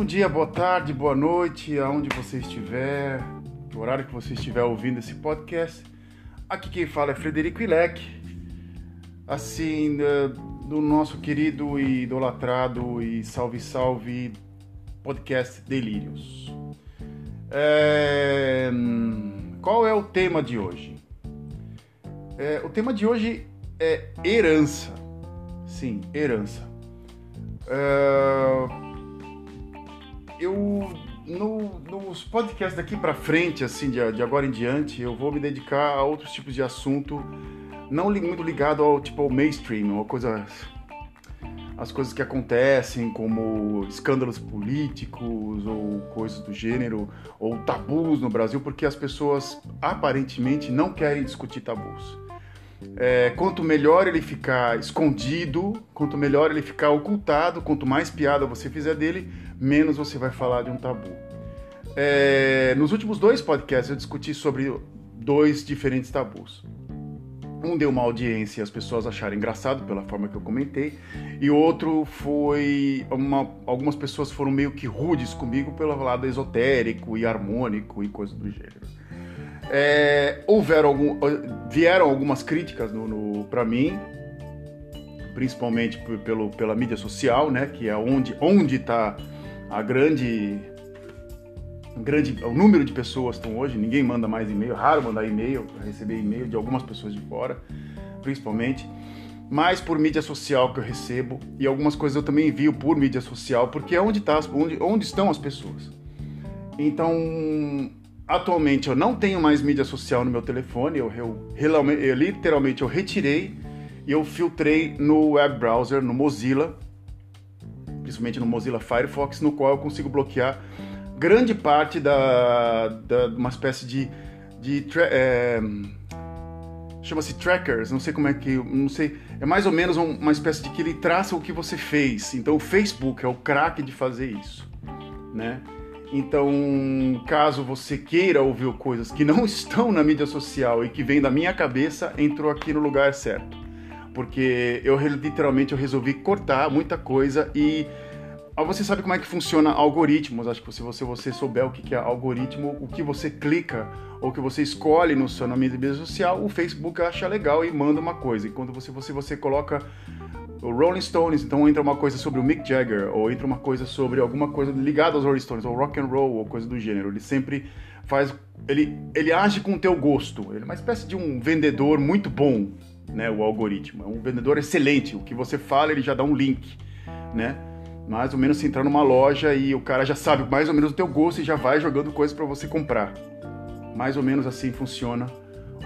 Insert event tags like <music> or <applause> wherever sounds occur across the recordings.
Bom dia, boa tarde, boa noite, aonde você estiver, no horário que você estiver ouvindo esse podcast. Aqui quem fala é Frederico Ilec, assim, do nosso querido e idolatrado e salve salve podcast Delírios. É... Qual é o tema de hoje? É, o tema de hoje é herança. Sim, herança. É eu no, nos podcasts daqui para frente, assim, de, de, agora em diante, eu vou me dedicar a outros tipos de assunto, não muito ligado ao tipo ao mainstream, ou coisa, as coisas que acontecem, como escândalos políticos ou coisas do gênero, ou tabus no Brasil, porque as pessoas aparentemente não querem discutir tabus. É, quanto melhor ele ficar escondido, quanto melhor ele ficar ocultado, quanto mais piada você fizer dele, menos você vai falar de um tabu. É, nos últimos dois podcasts eu discuti sobre dois diferentes tabus. Um deu uma audiência e as pessoas acharam engraçado pela forma que eu comentei, e outro foi. Uma, algumas pessoas foram meio que rudes comigo pelo lado esotérico e harmônico e coisas do gênero. É, houveram algum, vieram algumas críticas no, no para mim, principalmente pelo, pela mídia social, né, que é onde onde está a grande grande o número de pessoas estão hoje, ninguém manda mais e-mail, raro mandar e-mail, receber e-mail de algumas pessoas de fora, principalmente, mas por mídia social que eu recebo e algumas coisas eu também envio por mídia social, porque é onde, tá, onde, onde estão as pessoas. Então, atualmente eu não tenho mais mídia social no meu telefone, eu, eu, eu literalmente eu retirei e eu filtrei no web browser, no Mozilla, principalmente no Mozilla Firefox, no qual eu consigo bloquear grande parte da, da uma espécie de, de é, chama-se trackers, não sei como é que, não sei, é mais ou menos uma espécie de que ele traça o que você fez. Então o Facebook é o craque de fazer isso, né? Então, caso você queira ouvir coisas que não <laughs> estão na mídia social e que vêm da minha cabeça, entrou aqui no lugar certo porque eu literalmente eu resolvi cortar muita coisa e ah, você sabe como é que funciona algoritmos. Acho que se você, você souber o que é algoritmo, o que você clica ou que você escolhe no seu nome de mídia social, o Facebook acha legal e manda uma coisa. E quando você, você, você coloca o Rolling Stones, então entra uma coisa sobre o Mick Jagger, ou entra uma coisa sobre alguma coisa ligada aos Rolling Stones, ou rock and roll, ou coisa do gênero. Ele sempre faz. Ele, ele age com o teu gosto. Ele é uma espécie de um vendedor muito bom né, o algoritmo. É um vendedor excelente. O que você fala, ele já dá um link, né? Mais ou menos se entrar numa loja e o cara já sabe mais ou menos o teu gosto e já vai jogando coisas para você comprar. Mais ou menos assim funciona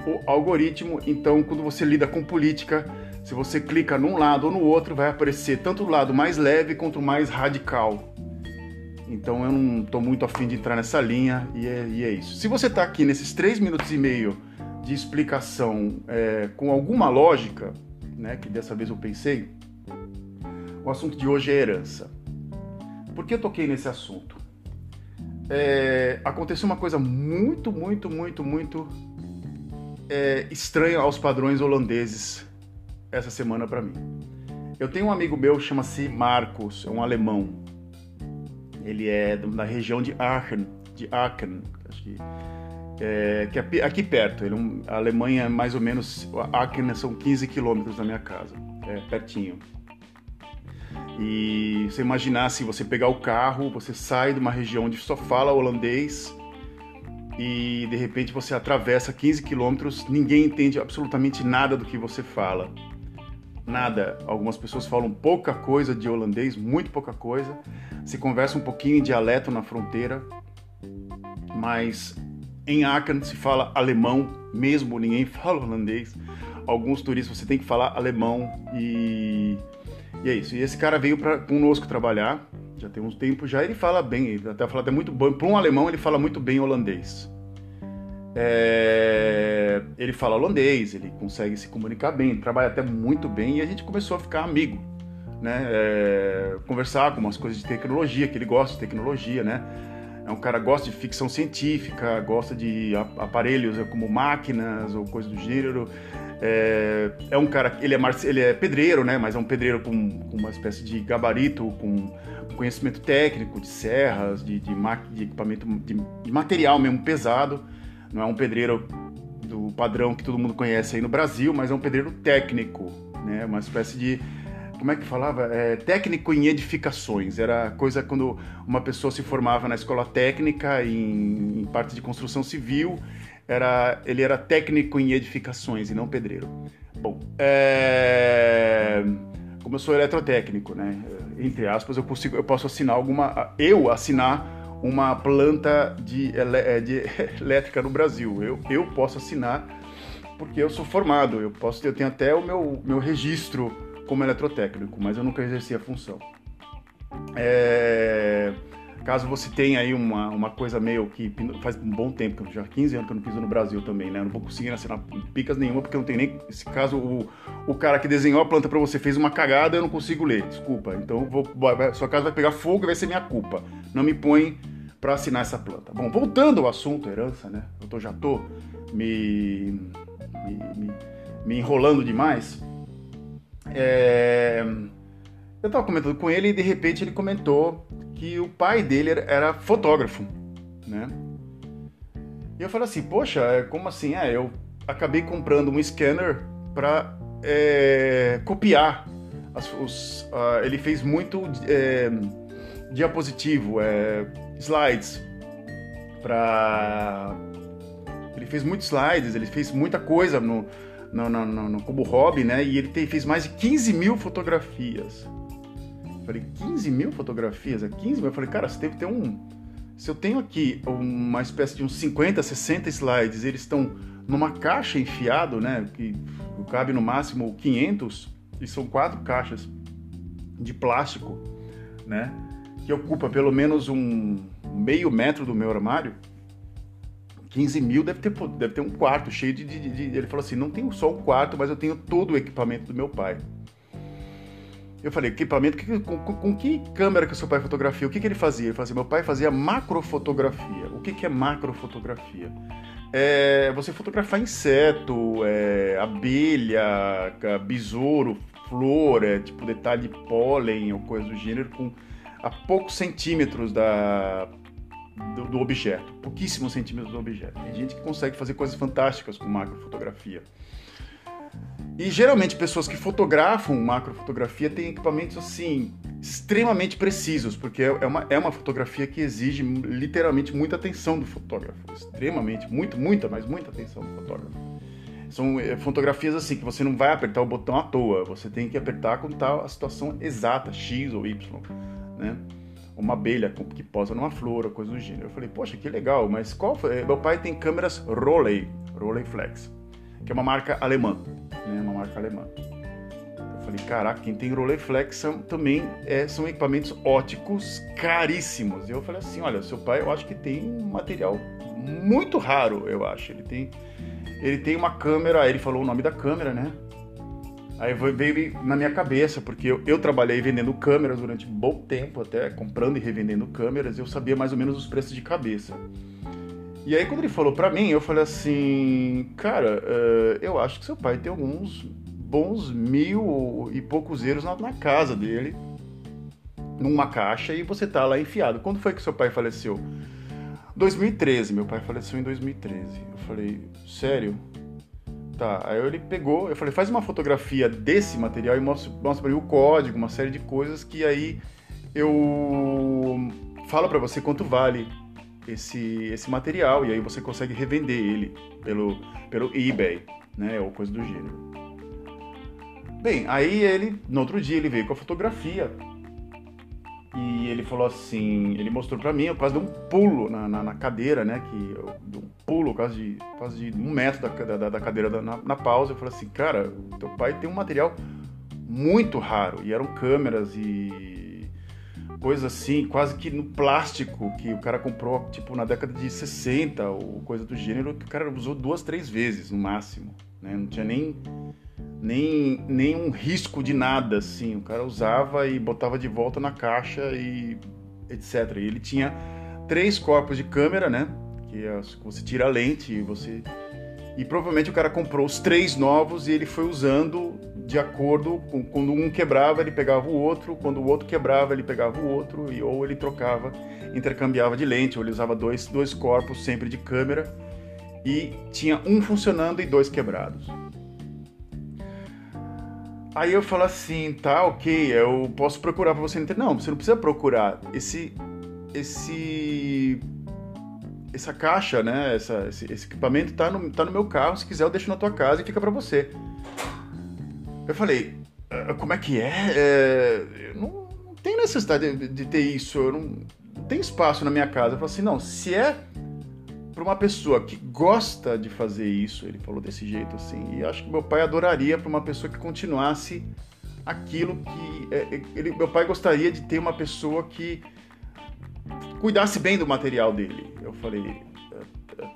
o algoritmo. Então, quando você lida com política, se você clica num lado ou no outro, vai aparecer tanto o lado mais leve quanto o mais radical. Então eu não estou muito afim de entrar nessa linha e é, e é isso. Se você está aqui nesses três minutos e meio de explicação é, com alguma lógica, né, que dessa vez eu pensei, o assunto de hoje é herança. Por que eu toquei nesse assunto? É, aconteceu uma coisa muito, muito, muito, muito é, estranha aos padrões holandeses essa semana para mim. Eu tenho um amigo meu, chama-se Marcos, é um alemão. Ele é da região de Aachen, de Aachen, acho que é, que é aqui perto. Ele, é a Alemanha, mais ou menos, Aachen são 15 quilômetros da minha casa, é pertinho. E você imaginar se você pegar o carro, você sai de uma região onde só fala holandês e de repente você atravessa 15 quilômetros, ninguém entende absolutamente nada do que você fala. Nada. Algumas pessoas falam pouca coisa de holandês, muito pouca coisa. Se conversa um pouquinho em dialeto na fronteira, mas em Aachen se fala alemão, mesmo ninguém <laughs> fala holandês. Alguns turistas você tem que falar alemão e, e é isso. E esse cara veio para conosco trabalhar, já tem uns tempos já. Ele fala bem, ele até fala até muito bom. Para um alemão ele fala muito bem holandês. É, ele fala holandês, ele consegue se comunicar bem, trabalha até muito bem e a gente começou a ficar amigo, né? É, conversar com umas coisas de tecnologia, que ele gosta de tecnologia, né? é um cara que gosta de ficção científica, gosta de aparelhos como máquinas ou coisa do gênero. É, é um cara, ele é, ele é pedreiro, né? Mas é um pedreiro com, com uma espécie de gabarito, com conhecimento técnico de serras, de, de, de equipamento, de, de, material mesmo pesado. Não é um pedreiro do padrão que todo mundo conhece aí no Brasil, mas é um pedreiro técnico, né? Uma espécie de como é que falava? É, técnico em edificações. Era coisa quando uma pessoa se formava na escola técnica em, em parte de construção civil, era, ele era técnico em edificações e não pedreiro. Bom, é, como eu sou eletrotécnico, né? Entre aspas, eu consigo, eu posso assinar alguma, eu assinar uma planta de, de <laughs> elétrica no Brasil. Eu, eu posso assinar porque eu sou formado. Eu posso, eu tenho até o meu, meu registro como eletrotécnico, mas eu nunca exerci a função. É, caso você tenha aí uma, uma coisa meio que faz um bom tempo, já 15 anos que eu não piso no Brasil também, né? Eu não vou conseguir assinar picas nenhuma porque não tenho nem. Se caso o, o cara que desenhou a planta para você fez uma cagada, eu não consigo ler, desculpa. Então vou, sua casa vai pegar fogo e vai ser minha culpa. Não me põe para assinar essa planta. Bom, voltando ao assunto herança, né? Eu tô, já tô me, me, me, me enrolando demais. É... Eu estava comentando com ele e de repente ele comentou que o pai dele era fotógrafo, né? E eu falei assim, poxa, é, como assim? É, eu acabei comprando um scanner para é, copiar. As, os, uh, ele fez muito é, diapositivo, é, slides para ele fez muitos slides, ele fez muita coisa no, no, no, no, como hobby, né? E ele fez mais de 15 mil fotografias. Eu falei, 15 mil fotografias? É 15 mil? Eu falei, cara, você deve ter um. Se eu tenho aqui uma espécie de uns 50, 60 slides, eles estão numa caixa enfiado, né? Que cabe no máximo 500, e são quatro caixas de plástico, né? Que ocupa pelo menos um meio metro do meu armário 15 mil deve ter, deve ter um quarto cheio de, de, de, Ele falou assim: não tenho só o quarto, mas eu tenho todo o equipamento do meu pai. Eu falei: equipamento? Que, com, com, que câmera que seu pai fotografia? O que, que ele fazia? Ele fazia: meu pai fazia macrofotografia. O que, que é macrofotografia? É você fotografar inseto, é, abelha, besouro, flor, é, tipo detalhe de pólen ou coisa do gênero, com a poucos centímetros da do, do, objeto, pouquíssimos centímetros do objeto. Tem gente que consegue fazer coisas fantásticas com macrofotografia. E geralmente pessoas que fotografam macrofotografia têm equipamentos assim extremamente precisos, porque é, é uma, é uma fotografia que exige literalmente muita atenção do fotógrafo, extremamente, muito, muita, mas muita atenção do fotógrafo. São é, fotografias assim que você não vai apertar o botão à toa, você tem que apertar quando está a situação exata, X ou Y, né? uma abelha que posa numa flor, coisa do gênero. Eu falei, poxa, que legal, mas qual foi? Meu pai tem câmeras Rolei, Rolei Flex, que é uma marca alemã, né? Uma marca alemã. Eu falei, caraca, quem tem Rolei Flex são, também é, são equipamentos óticos caríssimos. E eu falei assim, olha, seu pai eu acho que tem um material muito raro, eu acho. Ele tem, ele tem uma câmera, ele falou o nome da câmera, né? Aí veio na minha cabeça, porque eu, eu, trabalhei vendendo câmeras durante bom tempo, até comprando e revendendo câmeras, eu sabia mais ou menos os preços de cabeça. E aí quando ele falou pra mim, eu falei assim, cara, uh, eu acho que seu pai tem alguns bons mil e poucos euros na, na casa dele, numa caixa, e você tá lá enfiado. Quando foi que seu pai faleceu? 2013, meu pai faleceu em 2013. Eu falei, sério? Tá, aí ele pegou, eu falei, faz uma fotografia desse material e mostra, mostra pra mim o código, uma série de coisas que aí eu falo para você quanto vale esse, esse material e aí você consegue revender ele pelo, pelo eBay, né, ou coisa do gênero. Bem, aí ele, no outro dia, ele veio com a fotografia e ele falou assim, ele mostrou para mim, eu quase dei um pulo na, na, na cadeira, né? Que eu dei um pulo quase de, quase de um metro da, da, da cadeira da, na, na, pausa. Eu falei assim, cara, teu pai tem um material muito raro. E eram câmeras e coisas assim, quase que no plástico, que o cara comprou, tipo, na década de 60 ou coisa do gênero, que o cara usou duas, três vezes no máximo. Né? Não tinha nem nem, nem um risco de nada, assim. O cara usava e botava de volta na caixa e etc. E ele tinha três corpos de câmera, né? Que é, você tira a lente e você... E provavelmente o cara comprou os três novos e ele foi usando de acordo com quando um quebrava, ele pegava o outro, quando o outro quebrava, ele pegava o outro, e, ou ele trocava, intercambiava de lente, ou ele usava dois, dois corpos sempre de câmera, e tinha um funcionando e dois quebrados. Aí eu falo assim, tá, ok, eu posso procurar para você não você não precisa procurar. Esse, esse, essa caixa, né, essa, esse, esse, equipamento tá no, tá no meu carro. Se quiser, eu deixo na tua casa e fica para você. Eu falei, ah, como é que é? é não, não tem necessidade de, de ter isso. Eu não, não tem espaço na minha casa. Eu falei assim, não, se é para uma pessoa que gosta de fazer isso, ele falou desse jeito assim, e acho que meu pai adoraria para uma pessoa que continuasse aquilo que é, é, ele, meu pai gostaria de ter uma pessoa que cuidasse bem do material dele. Eu falei,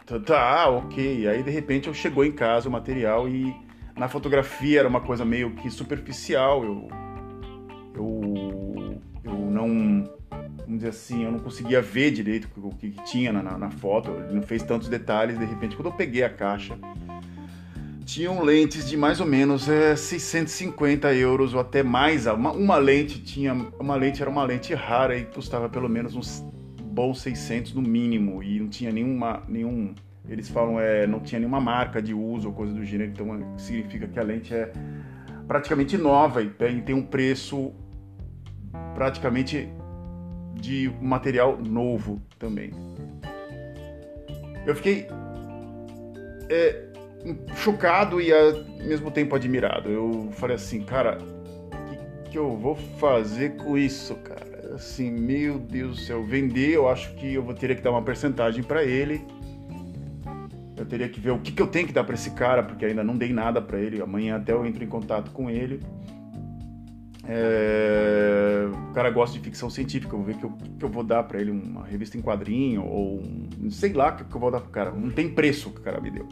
tá, tá ok. Aí de repente eu chegou em casa o material e na fotografia era uma coisa meio que superficial. Eu eu, eu não vamos dizer assim, eu não conseguia ver direito o que, tinha na, na, foto, ele não fez tantos detalhes, de repente, quando eu peguei a caixa, tinham lentes de mais ou menos é, 650 euros ou até mais. Uma, uma, lente tinha, uma lente era uma lente rara e custava pelo menos uns bons 600 no mínimo e não tinha nenhuma, nenhum, eles falam é, não tinha nenhuma marca de uso ou coisa do gênero, então é, significa que a lente é praticamente nova e tem um preço praticamente de material novo também. Eu fiquei é, chocado e ao mesmo tempo admirado. Eu falei assim, cara, o que, que eu vou fazer com isso, cara? Assim, meu Deus do céu, vender, eu acho que eu vou ter que dar uma percentagem para ele. Eu teria que ver o que, que eu tenho que dar para esse cara, porque ainda não dei nada para ele. Amanhã até eu entro em contato com ele. É, o cara gosta de ficção científica, eu vou ver que eu, que eu vou dar para ele uma revista em quadrinho ou um, sei lá o que, que eu vou dar pro cara. Não tem preço que o cara me deu.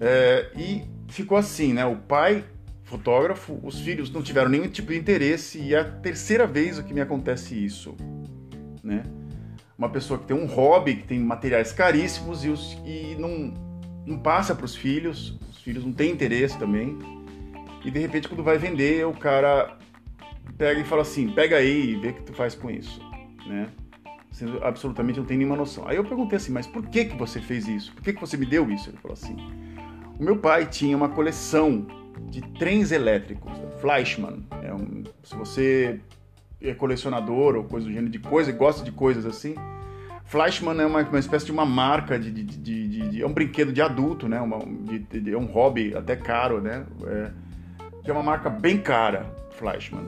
É, e ficou assim, né? O pai, fotógrafo, os filhos não tiveram nenhum tipo de interesse e é a terceira vez que me acontece isso, né? Uma pessoa que tem um hobby, que tem materiais caríssimos e, os, e não, não passa para os filhos, os filhos não têm interesse também e de repente quando vai vender, o cara pega e fala assim, pega aí e vê o que tu faz com isso, né? Absolutamente não tem nenhuma noção. Aí eu perguntei assim, mas por que que você fez isso? Por que que você me deu isso? Ele falou assim, o meu pai tinha uma coleção de trens elétricos, Fleischmann. É um, se você é colecionador ou coisa do gênero de coisa e gosta de coisas assim, Fleischmann é uma, uma espécie de uma marca de, de, de, de, é um brinquedo de adulto, né? Uma, é um hobby até caro, né? É, que é uma marca bem cara, Fleischmann.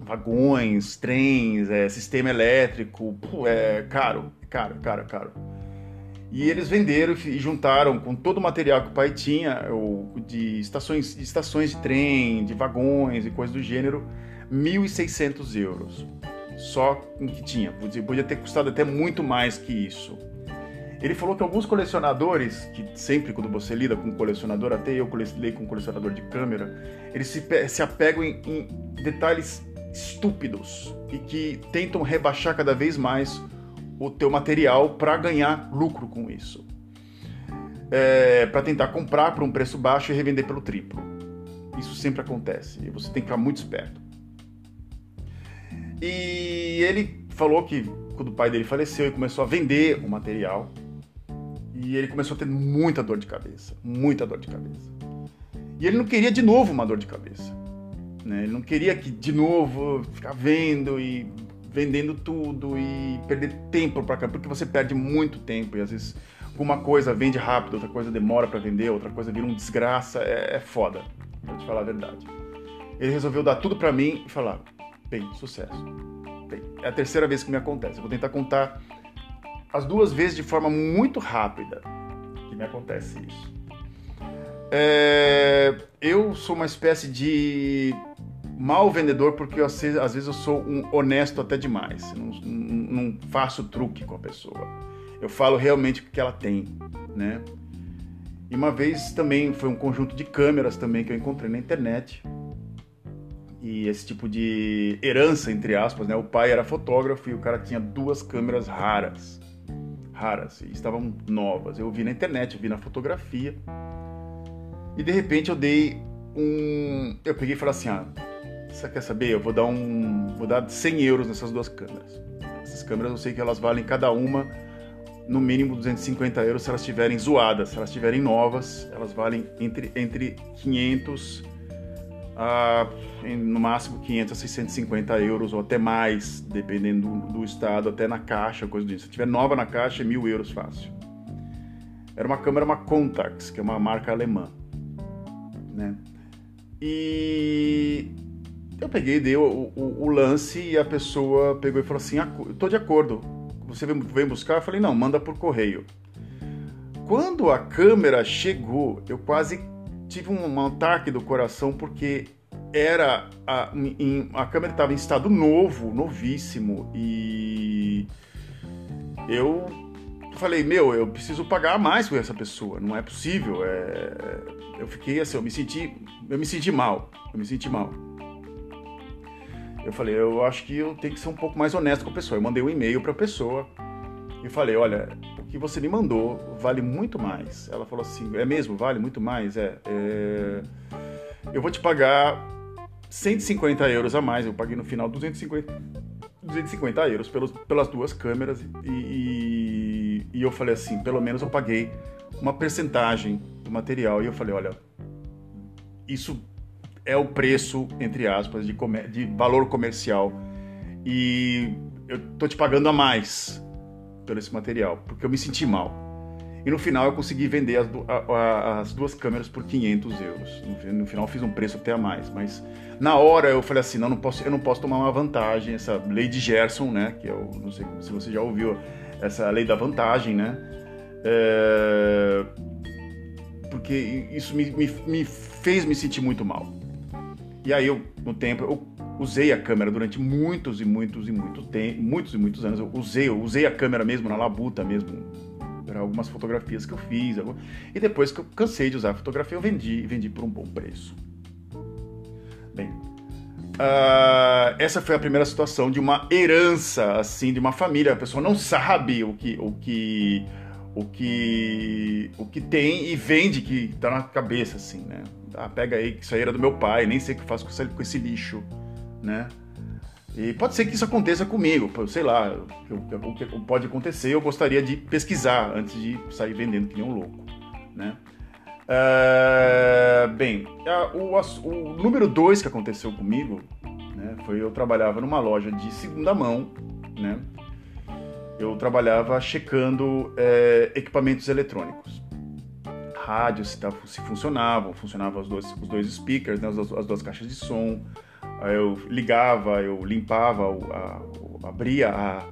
Vagões, trens, é, sistema elétrico, é caro, caro, caro, caro. E eles venderam e juntaram com todo o material que o pai tinha, de estações, de estações de trem, de vagões e coisas do gênero, 1.600 euros. Só com o que tinha. Podia ter custado até muito mais que isso. Ele falou que alguns colecionadores, que sempre quando você lida com um colecionador, até eu lidei com um colecionador de câmera, eles se, se apegam em, em detalhes estúpidos e que tentam rebaixar cada vez mais o teu material para ganhar lucro com isso. É, para tentar comprar por um preço baixo e revender pelo triplo. Isso sempre acontece e você tem que ficar muito esperto. E ele falou que quando o pai dele faleceu, ele começou a vender o material e ele começou a ter muita dor de cabeça, muita dor de cabeça. E ele não queria de novo uma dor de cabeça. Né? Ele não queria que de novo ficar vendo e vendendo tudo e perder tempo para cá, porque você perde muito tempo e às vezes alguma coisa vende rápido, outra coisa demora para vender, outra coisa vira um desgraça, é, é foda, pra te falar a verdade. Ele resolveu dar tudo para mim e falar: bem, sucesso. Bem, é a terceira vez que me acontece. Eu vou tentar contar as duas vezes de forma muito rápida que me acontece isso. É, eu sou uma espécie de mal vendedor porque eu, às vezes eu sou um honesto até demais. Não, não, faço truque com a pessoa. Eu falo realmente o que ela tem, né? E uma vez também foi um conjunto de câmeras também que eu encontrei na internet. E esse tipo de herança, entre aspas, né? O pai era fotógrafo e o cara tinha duas câmeras raras raras e estavam novas. Eu vi na internet, eu vi na fotografia. E de repente eu dei um. Eu peguei e falei assim: ah, você quer saber? Eu vou dar um. Vou dar 100 euros nessas duas câmeras. Essas câmeras eu sei que elas valem cada uma no mínimo 250 euros se elas estiverem zoadas. Se elas estiverem novas, elas valem entre, entre 500 a no máximo 500 a 650 euros ou até mais, dependendo do, do estado, até na caixa, coisa disso. Se tiver nova na caixa, é mil euros fácil. Era uma câmera, uma Contax, que é uma marca alemã, né? E eu peguei, dei o, o, o, lance e a pessoa pegou e falou assim: "Tô de acordo. Você vem buscar?" Eu falei: "Não, manda por correio." Quando a câmera chegou, eu quase tive um ataque do coração porque era a, em, a câmera estava em estado novo, novíssimo e eu falei meu, eu preciso pagar mais por essa pessoa, não é possível. É, eu fiquei assim, eu me senti, eu me senti mal, eu me senti mal. Eu falei, eu acho que eu tenho que ser um pouco mais honesto com a pessoa. Eu mandei um e-mail para a pessoa e falei, olha, que você me mandou vale muito mais. Ela falou assim: é mesmo? Vale muito mais? É. é... Eu vou te pagar 150 euros a mais. Eu paguei no final 250, 250 euros pelos, pelas duas câmeras e, e, e eu falei assim: pelo menos eu paguei uma percentagem do material. E eu falei: olha, isso é o preço, entre aspas, de, comer, de valor comercial. E eu tô te pagando a mais pelo esse material, porque eu me senti mal. E no final eu consegui vender as, a, as duas câmeras por 500 euros. No, no, final eu fiz um preço até a mais, mas na hora eu falei assim, não, não posso, eu não posso tomar uma vantagem. Essa lei de Gerson, né, que eu não sei se você já ouviu essa lei da vantagem, né, é, porque isso me, me, me fez me sentir muito mal. E aí eu, no tempo, eu usei a câmera durante muitos e muitos e muitos tem, muitos e muitos anos. Eu usei, eu usei a câmera mesmo na labuta mesmo para algumas fotografias que eu fiz. E depois que eu cansei de usar a fotografia, eu vendi, vendi por um bom preço. Bem, uh, essa foi a primeira situação de uma herança assim de uma família. A pessoa não sabe o que o que o que o que tem e vende que tá na cabeça assim, né? Ah, pega aí que isso aí era do meu pai, nem sei o que faço com esse, lixo né? E pode ser que isso aconteça comigo, sei lá, o que pode acontecer, eu gostaria de pesquisar antes de sair vendendo que nem um louco, né? É, bem, o, o, número dois que aconteceu comigo, né, foi eu trabalhava numa loja de segunda mão, né? Eu trabalhava checando é, equipamentos eletrônicos, rádios se, se funcionavam, funcionavam os dois, os dois speakers, né, as, as duas caixas de som, eu ligava, eu limpava, a, abria a,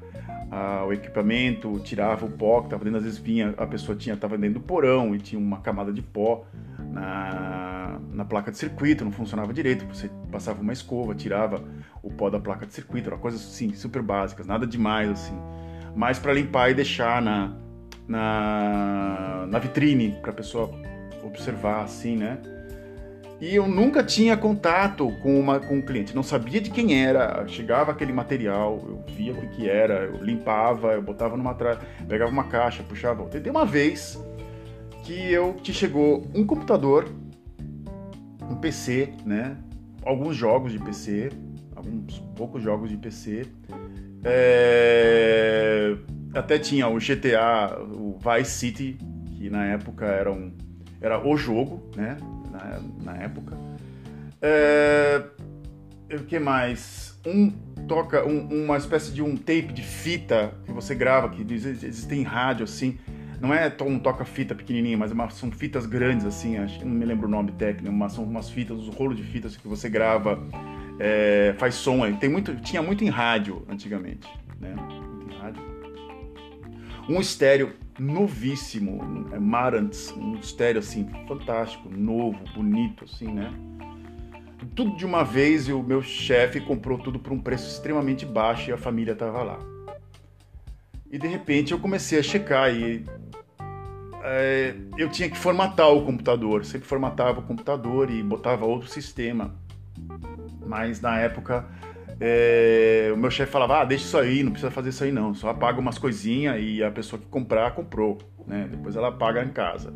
a, o equipamento, tirava o pó que estava dentro, às vezes vinha, a pessoa tinha estava dentro do porão e tinha uma camada de pó na, na placa de circuito, não funcionava direito, você passava uma escova, tirava o pó da placa de circuito, era coisas assim, super básicas, nada demais assim, mais para limpar e deixar na, na, na vitrine para a pessoa observar assim, né? E eu nunca tinha contato com, uma, com um cliente, não sabia de quem era. Chegava aquele material, eu via o que, era, eu limpava, eu botava numa tra... pegava uma caixa, puxava. Tem uma vez que eu que chegou um computador, um PC, né? Alguns jogos de PC, alguns poucos jogos de PC. É... Até tinha o GTA, o Vice City, que na época era um era o jogo, né? Na, na época. É, o que mais? Um toca um, uma espécie de um tape de fita que você grava, que existem rádio assim. Não é um toca-fita pequenininho, mas é uma, são fitas grandes assim, acho, não me lembro o nome técnico, mas são umas fitas, os rolos de fitas que você grava, é, faz som. Tem muito, tinha muito em rádio antigamente, né? Muito em rádio. Um estéreo novíssimo, é Marantz, um estéreo assim fantástico, novo, bonito assim, né? Tudo de uma vez e o meu chefe comprou tudo por um preço extremamente baixo e a família tava lá. E de repente eu comecei a checar e é, eu tinha que formatar o computador, sempre formatava o computador e botava outro sistema. Mas na época é, o meu chefe falava, ah, deixa isso aí, não precisa fazer isso aí não, só apaga umas coisinhas e a pessoa que comprar, comprou, né? Depois ela paga em casa.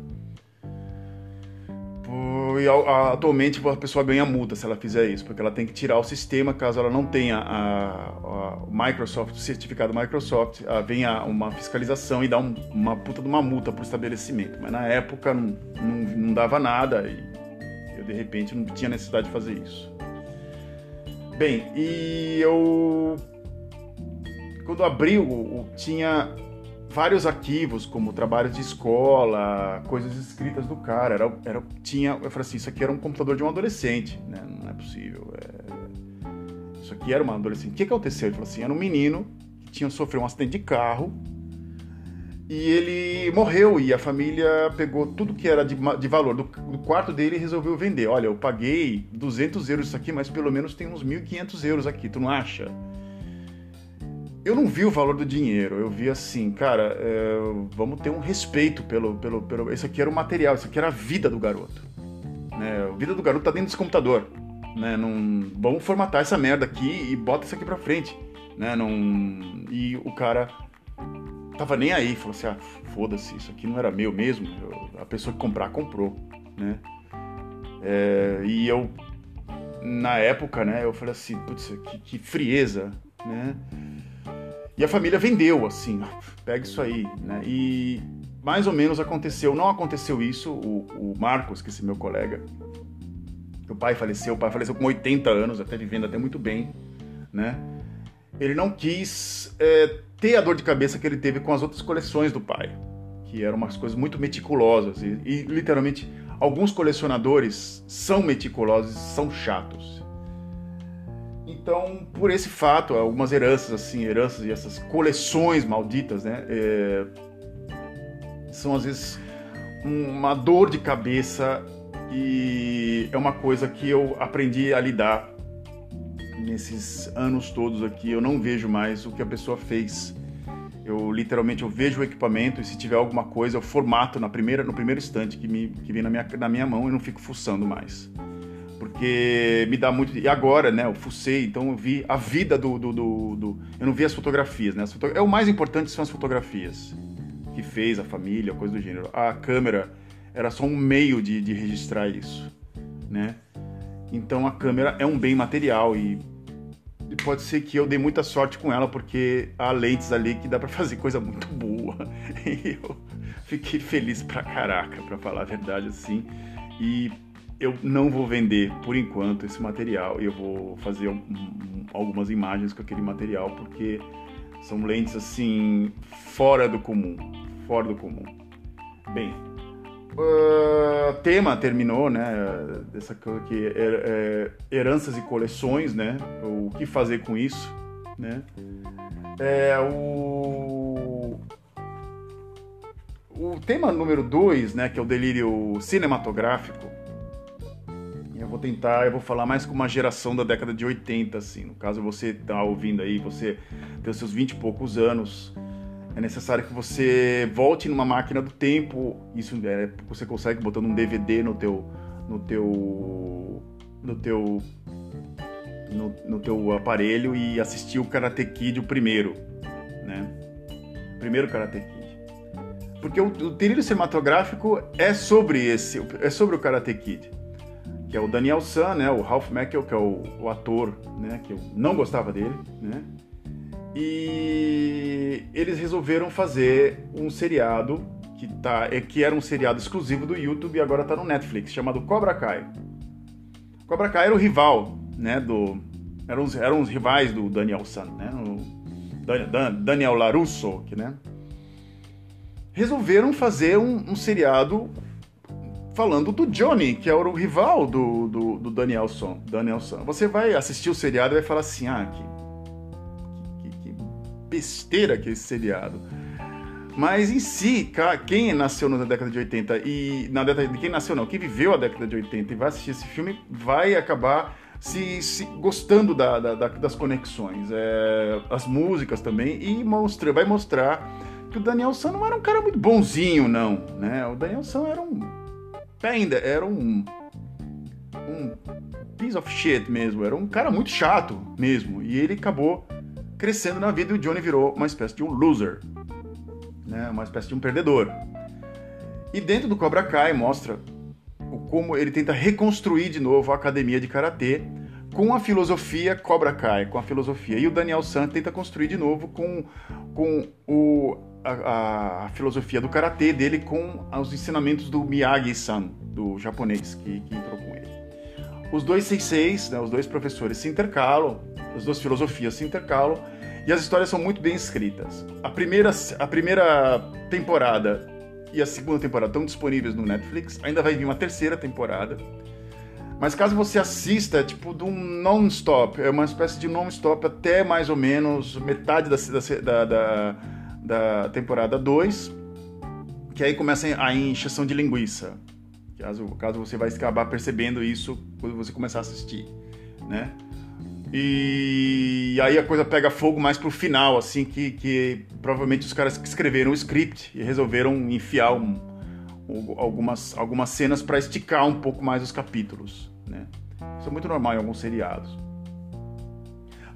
E atualmente a pessoa ganha multa se ela fizer isso, porque ela tem que tirar o sistema caso ela não tenha a Microsoft, o certificado Microsoft, a, venha uma fiscalização e dá um, uma puta de uma multa para o estabelecimento. Mas na época não, não, não dava nada e eu de repente não tinha necessidade de fazer isso. Bem, e eu quando abriu tinha vários arquivos, como trabalhos de escola, coisas escritas do cara. Era, era, tinha, eu falei assim, isso aqui era um computador de um adolescente, né? Não é possível. É... Isso aqui era uma adolescente. O que aconteceu? Ele falou assim, era um menino que tinha sofrido um acidente de carro e ele morreu e a família pegou tudo que era de, de valor do, do, quarto dele e resolveu vender. Olha, eu paguei 200 euros isso aqui, mas pelo menos tem uns 1.500 euros aqui, tu não acha? eu não vi o valor do dinheiro, eu vi assim, cara, é, vamos ter um respeito pelo, pelo, pelo. Isso aqui era o material, isso aqui era a vida do garoto. Né? A vida do garoto tá dentro desse computador. Né? Não, vamos formatar essa merda aqui e bota isso aqui pra frente. Né? Não, e o cara tava nem aí, falou assim: ah, foda-se, isso aqui não era meu mesmo. Eu, a pessoa que comprar, comprou. Né? É, e eu, na época, né, eu falei assim: putz, que, que frieza. Né? E a família vendeu, assim, pega isso aí, né? E mais ou menos aconteceu, não aconteceu isso, o, o Marcos, que é esse meu colega, o pai faleceu, o pai faleceu com 80 anos, até vivendo até muito bem, né? Ele não quis é, ter a dor de cabeça que ele teve com as outras coleções do pai, que eram umas coisas muito meticulosas e, e literalmente alguns colecionadores são meticulosos, são chatos. Então, por esse fato, algumas heranças, assim, heranças e essas coleções malditas, né, é, são às vezes uma dor de cabeça e é uma coisa que eu aprendi a lidar nesses anos todos aqui. Eu não vejo mais o que a pessoa fez. Eu literalmente eu vejo o equipamento e se tiver alguma coisa eu formato na primeira no primeiro instante que me que vem na minha na minha mão e não fico fuçando mais porque me dá muito. E agora, né? Eu fucei, então eu vi a vida do. do, do, do... Eu não vi as fotografias, né? As foto... É o mais importante são as fotografias que fez a família, coisa do gênero. A câmera era só um meio de, de registrar isso, né? Então a câmera é um bem material e, pode ser que eu dei muita sorte com ela porque há lentes ali que dá para fazer coisa muito boa. <laughs> E eu fiquei feliz pra caraca, pra falar a verdade assim. E eu não vou vender por enquanto esse material eu vou fazer um, algumas imagens com aquele material porque são lentes assim fora do comum, fora do comum. Bem, uh, tema terminou, né? Dessa coisa aqui, é, é, heranças e coleções, né? O que fazer com isso, né? É o o tema número 2, né, que é o delírio cinematográfico, eu vou tentar, eu vou falar mais com uma geração da década de 80, assim. No caso, você tá ouvindo aí, você tem os seus 20 e poucos anos, é necessário que você volte numa máquina do tempo. Isso é, você consegue botando um DVD no teu no teu no teu no, no teu aparelho e assistir o Karate Kid o primeiro, né? Primeiro Karate Kid. Porque o, o trilho cinematográfico é sobre esse, é sobre o Karate Kid que é o Daniel San, né, o Ralph Macchio, que é o, o, ator, né, que eu não gostava dele, né, e eles resolveram fazer um seriado que, tá, é, que era um seriado exclusivo do YouTube e agora está no Netflix, chamado Cobra Kai. Cobra Kai era o rival, né, do... Eram os, eram os rivais do Daniel San, né, o Daniel LaRusso, que, né, resolveram fazer um, um seriado falando do Johnny, que é o rival do, do, do Danielson, Danielson. Você vai assistir o seriado e vai falar assim, ah, que besteira que é esse seriado. Mas em si, quem nasceu na década de 80 e na década de quem nasceu não, quem viveu a década de 80 e vai assistir esse filme vai acabar se, se gostando da, da, da, das conexões, é, as músicas também e mostra, vai mostrar que o Daniel San não era um cara muito bonzinho não, né? O Daniel San era um ainda era um um piece of shit mesmo, era um cara muito chato mesmo, e ele acabou crescendo na vida e o Johnny virou uma espécie de um loser, né? Uma espécie de um perdedor. E dentro do Cobra Kai mostra o como ele tenta reconstruir de novo a academia de karatê com a filosofia Cobra Kai, com a filosofia. E o Daniel San tenta construir de novo com, com o, a, a filosofia do karatê dele com os ensinamentos do Miyagi-san, do japonês, que, que entrou com ele. Os dois senseis, né, os dois professores se intercalam, as duas filosofias se intercalam, e as histórias são muito bem escritas. A primeira, a primeira temporada e a segunda temporada estão disponíveis no Netflix, ainda vai vir uma terceira temporada. Mas caso você assista, é tipo de um non-stop, é uma espécie de non-stop até mais ou menos metade da, da, da, da temporada 2, que aí começa a encheção de linguiça. Caso, caso você vai acabar percebendo isso quando você começar a assistir, né? E aí a coisa pega fogo mais pro final, assim, que, que provavelmente os caras que escreveram o script e resolveram enfiar um, algumas, algumas cenas para esticar um pouco mais os capítulos, né? Isso é muito normal em alguns seriados.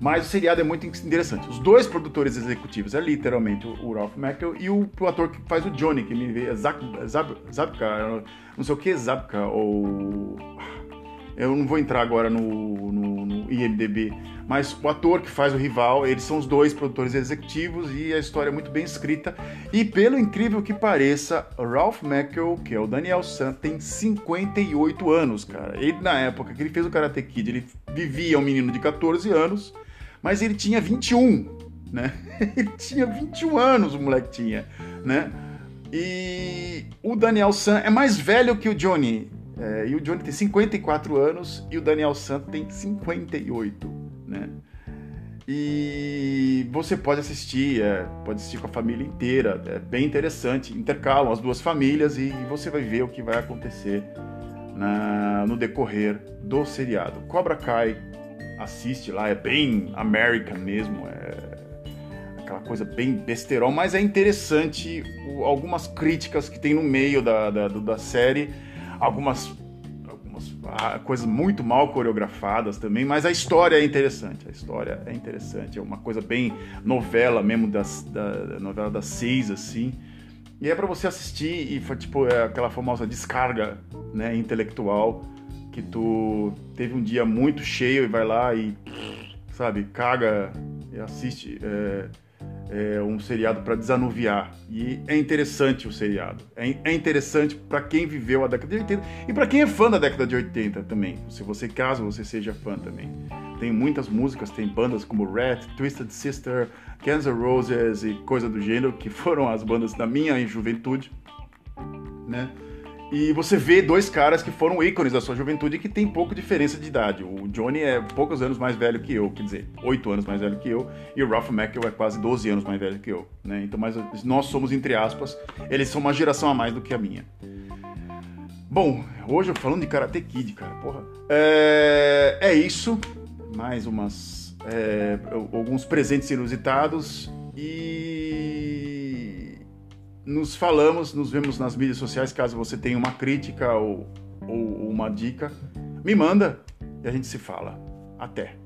Mas o seriado é muito interessante. Os dois produtores executivos é literalmente o Ralph Macchio e o, o, ator que faz o Johnny, que me vê, é Zab, Zab, Zabka, não sei o que, Zabka, ou eu não vou entrar agora no, no, no, IMDB, mas o ator que faz o rival, eles são os dois produtores executivos e a história é muito bem escrita. E pelo incrível que pareça, Ralph Macchio, que é o Daniel San, tem 58 anos, cara. Ele, na época que ele fez o Karate Kid, ele vivia um menino de 14 anos, mas ele tinha 21, né? <laughs> Ele tinha 21 anos, o moleque tinha, né? E o Daniel San é mais velho que o Johnny. É, e o Johnny tem 54 anos e o Daniel Santos tem 58, né? E você pode assistir, é, pode assistir com a família inteira, é bem interessante. Intercalam as duas famílias e, e você vai ver o que vai acontecer na, no decorrer do seriado. Cobra Kai, assiste lá, é bem American mesmo, é aquela coisa bem besterol, mas é interessante o, algumas críticas que tem no meio da, da, da série algumas, algumas ah, coisas muito mal coreografadas também, mas a história é interessante. A história é interessante, é uma coisa bem novela mesmo das, da, novela das seis assim. E é para você assistir e tipo é aquela famosa descarga, né, intelectual que tu teve um dia muito cheio e vai lá e sabe caga e assiste. É, é, um seriado para desanuviar. E é interessante o seriado. É, é interessante para quem viveu a década de 80 e para quem é fã da década de 80 também. Se você, caso você seja fã também. Tem muitas músicas, tem bandas como Rat, Twisted Sister, N' Roses e coisa do gênero, que <laughs> foram as bandas da minha juventude, né? E você vê dois caras que foram ícones da sua juventude e que tem pouca diferença de idade. O Johnny é poucos anos mais velho que eu, quer dizer, oito anos mais velho que eu, e o Ralph Macchio é quase 12 anos mais velho que eu, né? Então, mas nós somos, entre aspas, eles são uma geração a mais do que a minha. Bom, hoje eu falando de Karate Kid, cara, porra. É, é isso. Mais umas. É, alguns presentes inusitados e nos falamos, nos vemos nas mídias sociais. Caso você tenha uma crítica ou, ou uma dica, me manda e a gente se fala. Até!